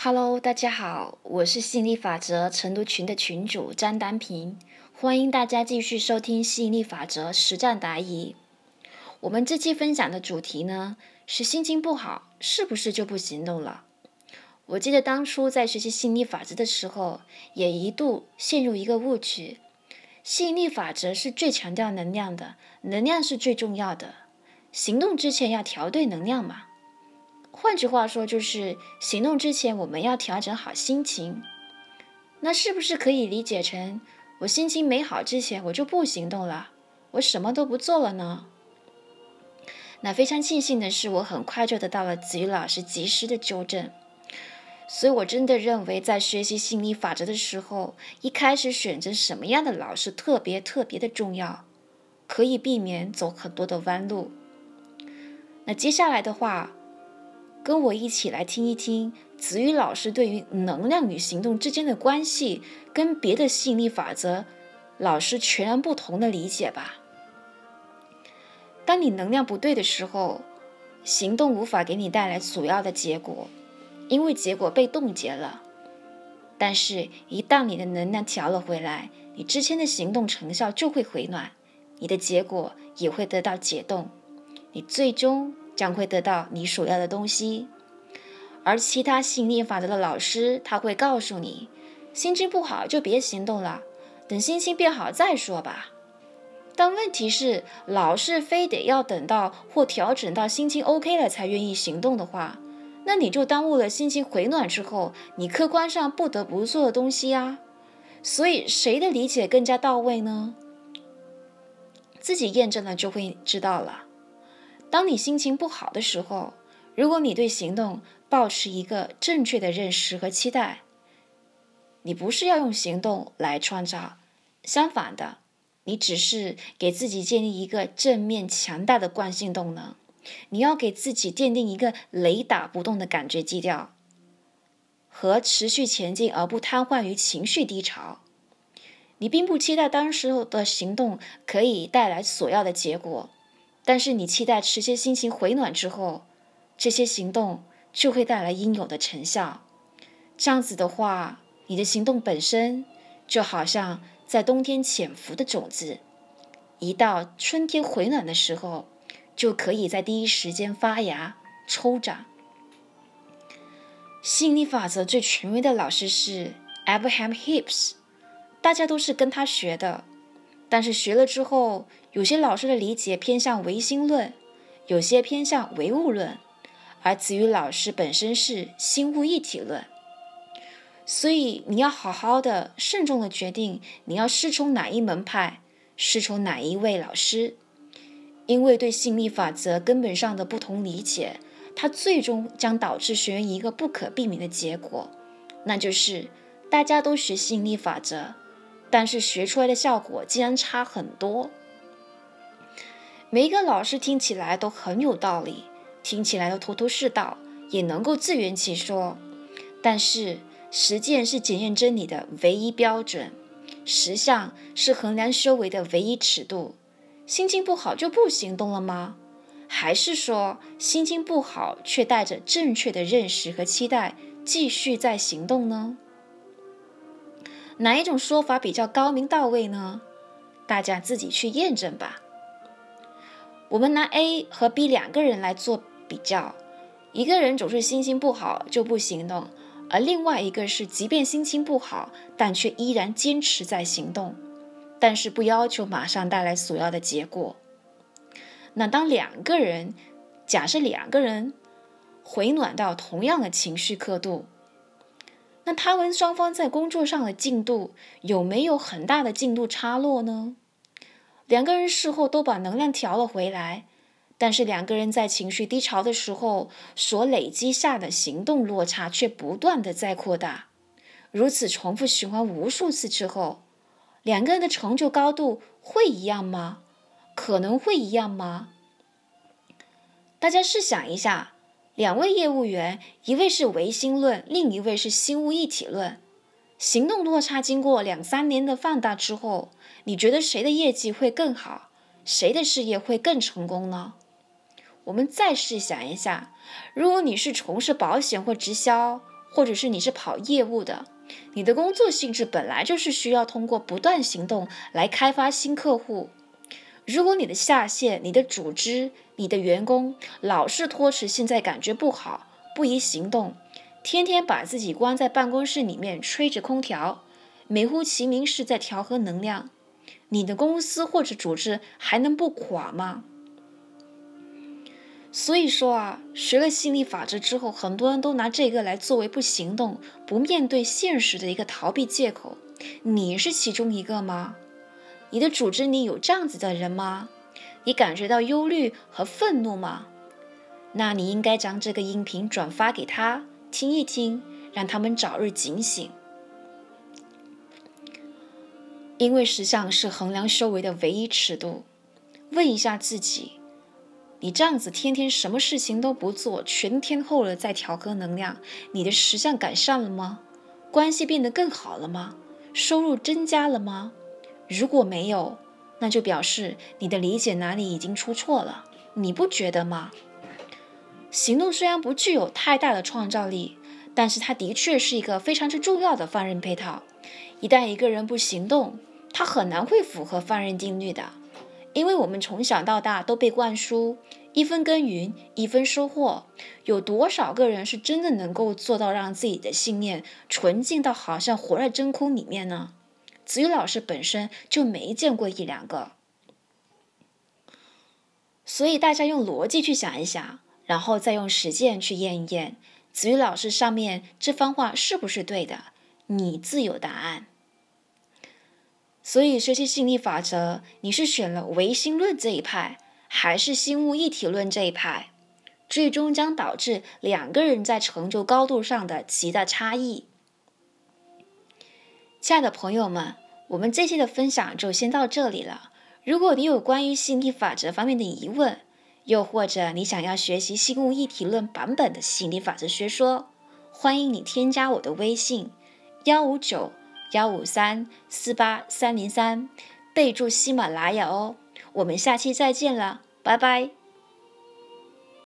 Hello，大家好，我是吸引力法则晨读群的群主张丹平，欢迎大家继续收听吸引力法则实战答疑。我们这期分享的主题呢是心情不好是不是就不行动了？我记得当初在学习吸引力法则的时候，也一度陷入一个误区：吸引力法则是最强调能量的，能量是最重要的，行动之前要调对能量嘛。换句话说，就是行动之前我们要调整好心情。那是不是可以理解成，我心情没好之前我就不行动了，我什么都不做了呢？那非常庆幸的是，我很快就得到了子瑜老师及时的纠正。所以我真的认为，在学习心理法则的时候，一开始选择什么样的老师特别特别的重要，可以避免走很多的弯路。那接下来的话。跟我一起来听一听子宇老师对于能量与行动之间的关系，跟别的吸引力法则老师全然不同的理解吧。当你能量不对的时候，行动无法给你带来主要的结果，因为结果被冻结了。但是，一旦你的能量调了回来，你之前的行动成效就会回暖，你的结果也会得到解冻，你最终。将会得到你所要的东西，而其他吸引力法则的老师他会告诉你，心情不好就别行动了，等心情变好再说吧。但问题是，老是非得要等到或调整到心情 OK 了才愿意行动的话，那你就耽误了心情回暖之后你客观上不得不做的东西啊。所以谁的理解更加到位呢？自己验证了就会知道了。当你心情不好的时候，如果你对行动保持一个正确的认识和期待，你不是要用行动来创造，相反的，你只是给自己建立一个正面强大的惯性动能。你要给自己奠定一个雷打不动的感觉基调，和持续前进而不瘫痪于情绪低潮。你并不期待当时的行动可以带来所要的结果。但是你期待持些心情回暖之后，这些行动就会带来应有的成效。这样子的话，你的行动本身就好像在冬天潜伏的种子，一到春天回暖的时候，就可以在第一时间发芽抽长。吸引力法则最权威的老师是 Abraham Hicks，大家都是跟他学的。但是学了之后，有些老师的理解偏向唯心论，有些偏向唯物论，而子瑜老师本身是心物一体论。所以你要好好的、慎重的决定你要师从哪一门派，师从哪一位老师，因为对吸引力法则根本上的不同理解，它最终将导致学员一个不可避免的结果，那就是大家都学吸引力法则。但是学出来的效果竟然差很多。每一个老师听起来都很有道理，听起来都头头是道，也能够自圆其说。但是实践是检验真理的唯一标准，实相是衡量修为的唯一尺度。心情不好就不行动了吗？还是说心情不好却带着正确的认识和期待继续在行动呢？哪一种说法比较高明到位呢？大家自己去验证吧。我们拿 A 和 B 两个人来做比较，一个人总是心情不好就不行动，而另外一个是即便心情不好，但却依然坚持在行动，但是不要求马上带来所要的结果。那当两个人，假设两个人回暖到同样的情绪刻度。那他们双方在工作上的进度有没有很大的进度差落呢？两个人事后都把能量调了回来，但是两个人在情绪低潮的时候所累积下的行动落差却不断的在扩大。如此重复循环无数次之后，两个人的成就高度会一样吗？可能会一样吗？大家试想一下。两位业务员，一位是唯心论，另一位是心物一体论。行动落差经过两三年的放大之后，你觉得谁的业绩会更好，谁的事业会更成功呢？我们再试想一下，如果你是从事保险或直销，或者是你是跑业务的，你的工作性质本来就是需要通过不断行动来开发新客户。如果你的下线、你的组织、你的员工老是拖迟，现在感觉不好，不宜行动，天天把自己关在办公室里面吹着空调，美乎其名是在调和能量，你的公司或者组织还能不垮吗？所以说啊，学了心理法则之后，很多人都拿这个来作为不行动、不面对现实的一个逃避借口。你是其中一个吗？你的组织里有这样子的人吗？你感觉到忧虑和愤怒吗？那你应该将这个音频转发给他听一听，让他们早日警醒。因为实相是衡量修为的唯一尺度。问一下自己：你这样子天天什么事情都不做，全天候的在调和能量，你的实相改善了吗？关系变得更好了吗？收入增加了吗？如果没有，那就表示你的理解哪里已经出错了，你不觉得吗？行动虽然不具有太大的创造力，但是它的确是一个非常之重要的放任配套。一旦一个人不行动，他很难会符合放任定律的，因为我们从小到大都被灌输一分耕耘一分收获，有多少个人是真的能够做到让自己的信念纯净到好像活在真空里面呢？子瑜老师本身就没见过一两个，所以大家用逻辑去想一想，然后再用实践去验一验，子瑜老师上面这番话是不是对的？你自有答案。所以学习心理法则，你是选了唯心论这一派，还是心物一体论这一派？最终将导致两个人在成就高度上的极大差异。亲爱的朋友们，我们这期的分享就先到这里了。如果你有关于吸引力法则方面的疑问，又或者你想要学习心物一体论版本的吸引力法则学说，欢迎你添加我的微信：幺五九幺五三四八三零三，备注喜马拉雅哦。我们下期再见了，拜拜。